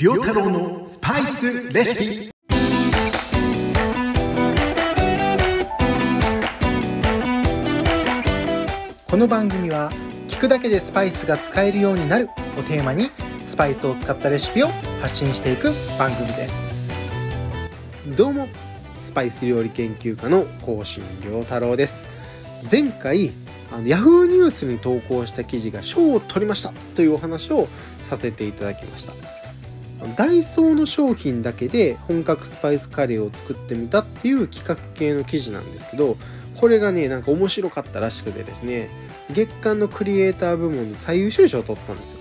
良太郎のスパイスレシピ。この番組は聞くだけでスパイスが使えるようになるをテーマにスパイスを使ったレシピを発信していく番組です。どうもスパイス料理研究家の甲信良太郎です。前回あの Yahoo ニュースに投稿した記事が賞を取りましたというお話をさせていただきました。ダイソーの商品だけで本格スパイスカレーを作ってみたっていう企画系の記事なんですけどこれがねなんか面白かったらしくてですね月間のクリエイター部門で最優秀賞を取ったんですよ。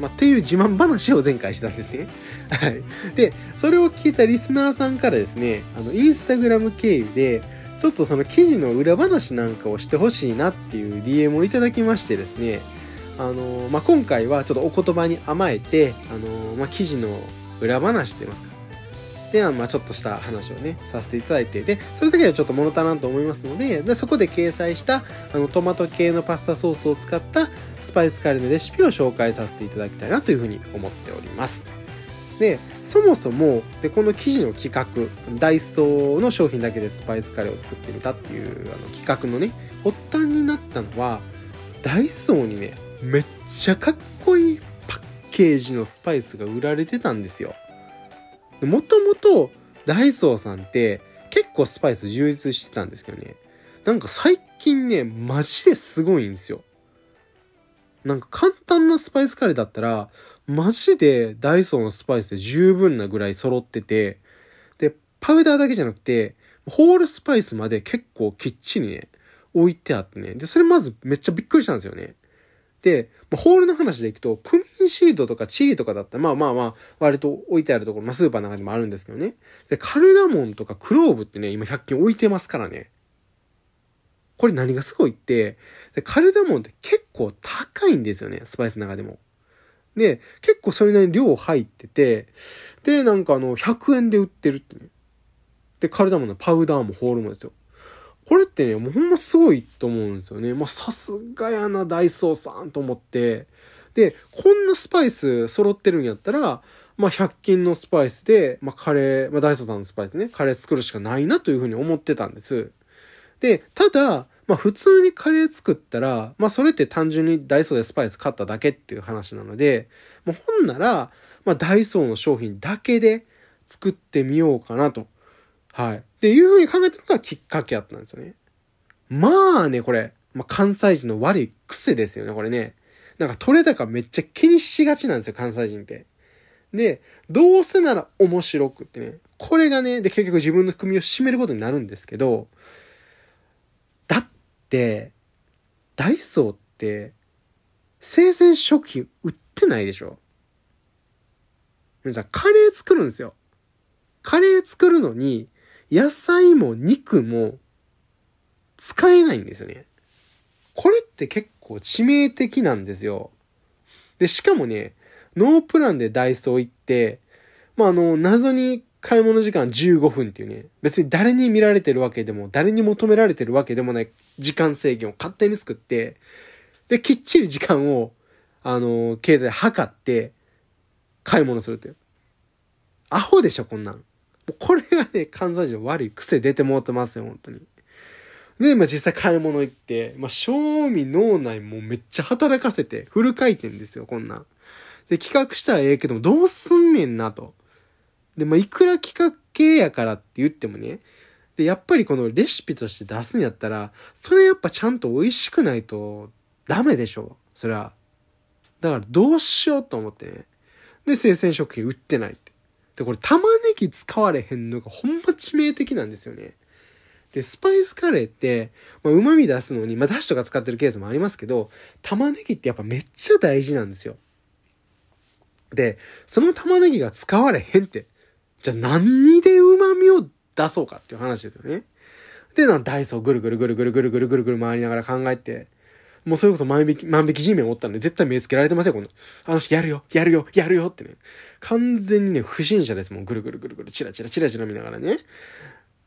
まあ、っていう自慢話を前回したんですね。はい。で、それを聞いたリスナーさんからですね、あの、インスタグラム経由で、ちょっとその記事の裏話なんかをしてほしいなっていう DM をいただきましてですね、あのまあ、今回はちょっとお言葉に甘えて、あのまあ、記事の裏話といいますか。で、まあ、ちょっとした話をね、させていただいて、で、それだけではちょっと物足らんと思いますので、でそこで掲載した、あの、トマト系のパスタソースを使ったスパイスカレーのレシピを紹介させていただきたいなというふうに思っております。で、そもそも、で、この記事の企画、ダイソーの商品だけでスパイスカレーを作ってみたっていうあの企画のね、発端になったのは、ダイソーにね、めっちゃかっこいいパッケージのスパイスが売られてたんですよ。もともとダイソーさんって結構スパイス充実してたんですけどね。なんか最近ね、マジですごいんですよ。なんか簡単なスパイスカレーだったら、マジでダイソーのスパイスで十分なぐらい揃ってて、で、パウダーだけじゃなくて、ホールスパイスまで結構きっちりね、置いてあってね。で、それまずめっちゃびっくりしたんですよね。で、ホールの話でいくと、クミンシードとかチリとかだったら、まあまあまあ、割と置いてあるところ、まあスーパーの中にもあるんですけどね。で、カルダモンとかクローブってね、今100均置いてますからね。これ何がすごいって、でカルダモンって結構高いんですよね、スパイスの中でも。で、結構それなりに量入ってて、で、なんかあの、100円で売ってるってね。で、カルダモンのパウダーもホールもですよ。これってね、もうほんますごいと思うんですよね。まあ、さすがやな、ダイソーさんと思って。で、こんなスパイス揃ってるんやったら、まあ、100均のスパイスで、まあ、カレー、まあ、ダイソーさんのスパイスね、カレー作るしかないなというふうに思ってたんです。で、ただ、まあ、普通にカレー作ったら、まあ、それって単純にダイソーでスパイス買っただけっていう話なので、もうほんなら、まあ、ダイソーの商品だけで作ってみようかなと。はい。っていうふうに考えたのがきっかけやったんですよね。まあね、これ、まあ、関西人の悪い癖ですよね、これね。なんか取れ高めっちゃ気にしがちなんですよ、関西人って。で、どうせなら面白くってね。これがね、で、結局自分の組を締めることになるんですけど、だって、ダイソーって、生鮮食品売ってないでしょ皆さん、カレー作るんですよ。カレー作るのに、野菜も肉も使えないんですよね。これって結構致命的なんですよ。で、しかもね、ノープランでダイソー行って、まあ、あの、謎に買い物時間15分っていうね、別に誰に見られてるわけでも、誰に求められてるわけでもない時間制限を勝手に作って、で、きっちり時間を、あの、携帯で測って、買い物するっていう。アホでしょ、こんなん。これがね、関西人悪い癖出てもってますよ、本当に。で、まあ実際買い物行って、まあ賞味脳内もめっちゃ働かせて、フル回転ですよ、こんなん。で、企画したらええけども、どうすんねんなと。で、まあいくら企画系やからって言ってもね、で、やっぱりこのレシピとして出すんやったら、それやっぱちゃんと美味しくないとダメでしょ。それは。だからどうしようと思ってね。で、生鮮食品売ってないって。で、これ玉ねぎ使われへんのがほんま致命的なんですよね。で、スパイスカレーって、まあ、旨味出すのに、まあ、だしとか使ってるケースもありますけど、玉ねぎってやっぱめっちゃ大事なんですよ。で、その玉ねぎが使われへんって、じゃあ何で旨味を出そうかっていう話ですよね。で、なダイソーぐるぐるぐるぐるぐるぐるぐるぐる回りながら考えて、もうそれこそ万引き、万引き G メンおったんで絶対目つけられてますよ、この。あの人やるよ、やるよ、やるよってね。完全にね、不審者ですもん。ぐるぐるぐるぐる、チラチラチラチラ見ながらね。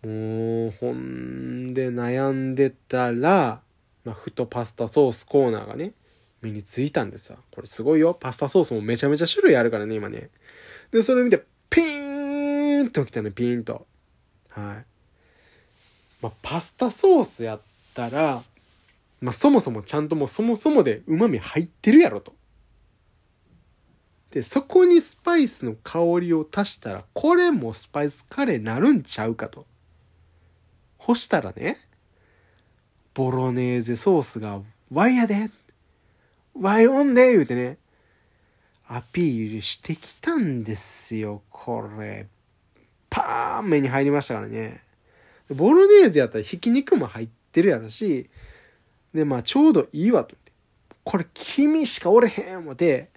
もう、ほんで悩んでたら、まあ、ふとパスタソースコーナーがね、目についたんですよ。これすごいよ。パスタソースもめちゃめちゃ種類あるからね、今ね。で、それ見て、ピーンときたね、ピーンと。はい。まあ、パスタソースやったら、まあ、そもそもちゃんともうそもそもで旨味入ってるやろと。で、そこにスパイスの香りを足したら、これもスパイスカレーなるんちゃうかと。ほしたらね、ボロネーゼソースが、ワイやでワイオンで言うてね、アピールしてきたんですよ、これ。パーン目に入りましたからね。ボロネーゼやったらひき肉も入ってるやろし、で、まあちょうどいいわと。これ君しかおれへん思って、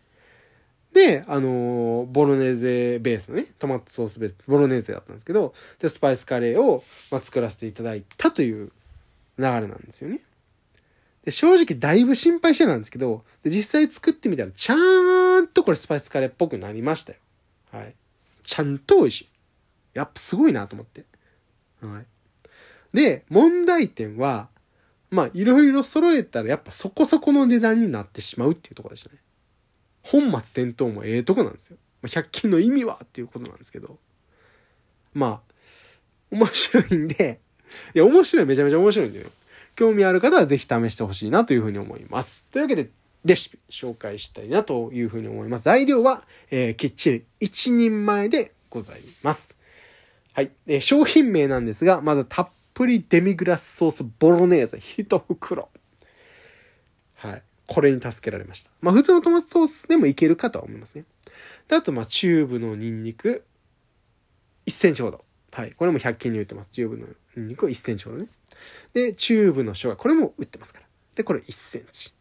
で、あのー、ボロネーゼベースのね、トマトソースベース、ボロネーゼだったんですけど、で、スパイスカレーを、まあ、作らせていただいたという流れなんですよね。で、正直だいぶ心配してたんですけど、で、実際作ってみたら、ちゃーんとこれスパイスカレーっぽくなりましたよ。はい。ちゃんと美味しい。やっぱすごいなと思って。はい。で、問題点は、まあ、いろいろ揃えたらやっぱそこそこの値段になってしまうっていうとこでしたね。本末転倒もええとこなんですよ。まあ、100均の意味はっていうことなんですけど。まあ、面白いんで、いや、面白い、めちゃめちゃ面白いんで、ね、興味ある方はぜひ試してほしいなというふうに思います。というわけで、レシピ紹介したいなというふうに思います。材料は、えー、きっちり1人前でございます。はい。えー、商品名なんですが、まずたっぷりデミグラスソースボロネーゼ1袋。はい。これに助けられました。まあ普通のトマトソースでもいけるかとは思いますね。で、あとまあチューブのニンニク1センチほど。はい。これも100均に売ってます。チューブのニンニクを1センチほどね。で、チューブの生姜。これも売ってますから。で、これ1センチ。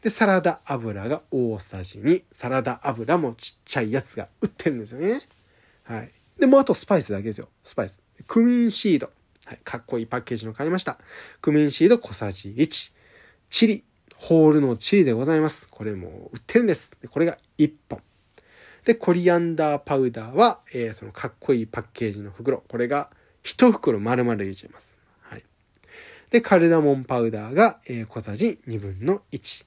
で、サラダ油が大さじ2。サラダ油もちっちゃいやつが売ってるんですよね。はい。で、もあとスパイスだけですよ。スパイス。クミンシード。はい。かっこいいパッケージの買いました。クミンシード小さじ1。チリ。ホールのチリでございます。これも売ってるんです。でこれが1本。で、コリアンダーパウダーは、えー、そのかっこいいパッケージの袋。これが1袋丸々入れちゃいます。はい。で、カルダモンパウダーが、えー、小さじ2分の1。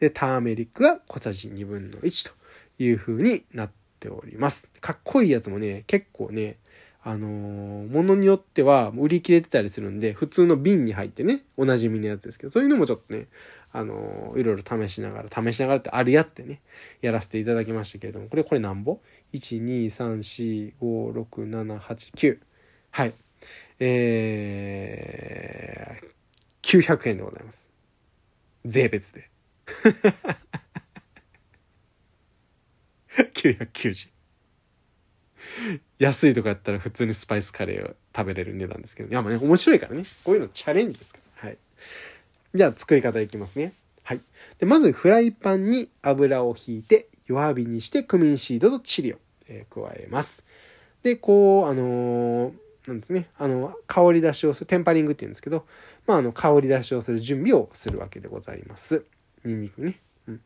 で、ターメリックが小さじ2分の1という風になっております。かっこいいやつもね、結構ね、あのー、ものによっては売り切れてたりするんで、普通の瓶に入ってね、おなじみのやつですけど、そういうのもちょっとね、あのー、いろいろ試しながら、試しながらってあるやつでね、やらせていただきましたけれども、これ、これなんぼ ?1、2、3、4、5、6、7、8、9。はい。えー、900円でございます。税別で。990安いとかやったら普通にスパイスカレーを食べれる値段ですけど、いやまあね、面白いからね。こういうのチャレンジですから。はい。じゃあ作り方いきますね。はい。で、まずフライパンに油を引いて弱火にしてクミンシードとチリを、え、加えます。で、こう、あのー、なんですね。あの、香り出しをする、テンパリングって言うんですけど、まあ、あの、香り出しをする準備をするわけでございます。ニンニクね。うん、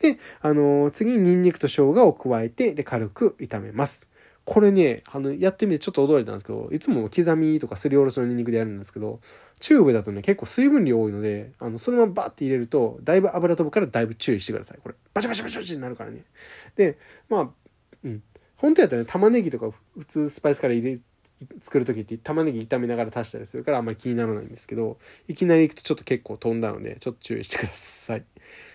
で、あのー、次にニンニクと生姜を加えて、で、軽く炒めます。これね、あの、やってみてちょっと驚いたんですけど、いつも刻みとかすりおろしのニンニクでやるんですけど、チューブだとね、結構水分量多いので、あの、そのままバッて入れると、だいぶ油飛ぶからだいぶ注意してください。これ、バチバチバチバチになるからね。で、まあ、うん。本当やったらね、玉ねぎとか普通スパイスから入れ、作る時って玉ねぎ炒めながら足したりするからあんまり気にならないんですけど、いきなり行くとちょっと結構飛んだので、ちょっと注意してください。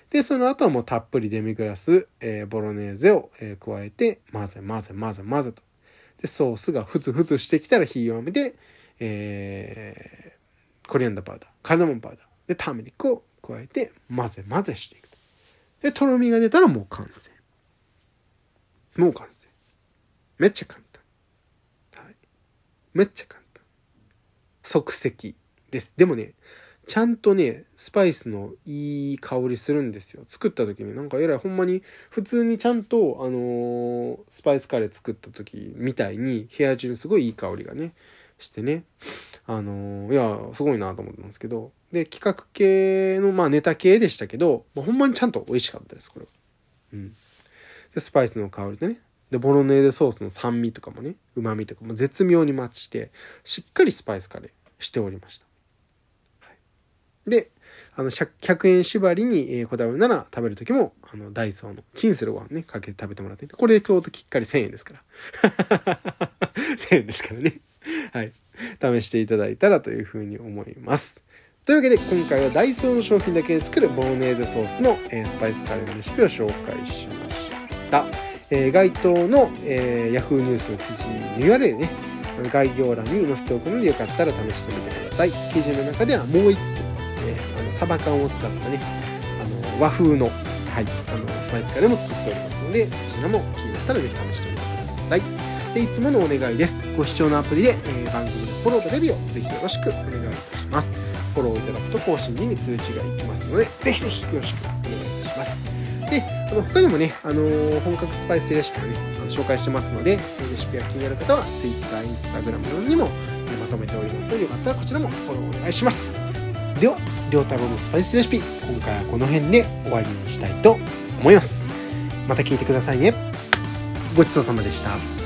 で、その後はもうたっぷりデミグラス、えー、ボロネーゼを、えー、加えて、混ぜ混ぜ混ぜ混ぜと。で、ソースがふつふつしてきたら火弱めて、えー、コリアンダーパウダー、カルダモンパウダー、で、ターメリックを加えて、混ぜ混ぜしていくと。で、とろみが出たらもう完成。もう完成。めっちゃ簡単。はい。めっちゃ簡単。即席です。でもね、ちゃんとね、スパイスのいい香りするんですよ。作った時になんかえらいほんまに普通にちゃんとあのー、スパイスカレー作った時みたいに部屋中にすごいいい香りがね、してね。あのー、いや、すごいなと思ったんですけど。で、企画系の、まあネタ系でしたけど、まあ、ほんまにちゃんと美味しかったです、これは。うん。で、スパイスの香りでね。で、ボロネーゼソースの酸味とかもね、旨味とかも絶妙にマッチして、しっかりスパイスカレーしておりました。で、あの 100, 円縛りに、こだわるなら食べる時もあのダイソーのチンするご飯ねかけて食べてもらってこれで京都きっかり1000円ですから。1000円ですからね。はい。試していただいたらというふうに思います。というわけで今回はダイソーの商品だけで作るボロネーゼソースの、えスパイスカレーのレシピを紹介しました、えー該当の、えー、Yahoo ニュースの記事の URL ね概要欄に載せておくのでよかったら試してみてください。記事の中ではもう一個、サバ缶を使ったねあの和風の,、はい、あのスパイスカレーも作っておりますのでそちらも気になったらぜひ試してみてください。でいつものお願いです。ご視聴のアプリで、えー番組のフォローとレビューをぜひよろしくお願いいたします。フォローいただくと更新に通知がいきますのでぜひぜひよろしくお願いいたします。であの他にもね、あのー本格スパイスレシピをねあの紹介してますのでレシピが気になる方は Twitter、Instagram にもえまとめておりますのでよかったらこちらもフォローお願いします。では良太郎のスパイスレシピ今回はこの辺で終わりにしたいと思います。また聞いてくださいね。ごちそうさまでした。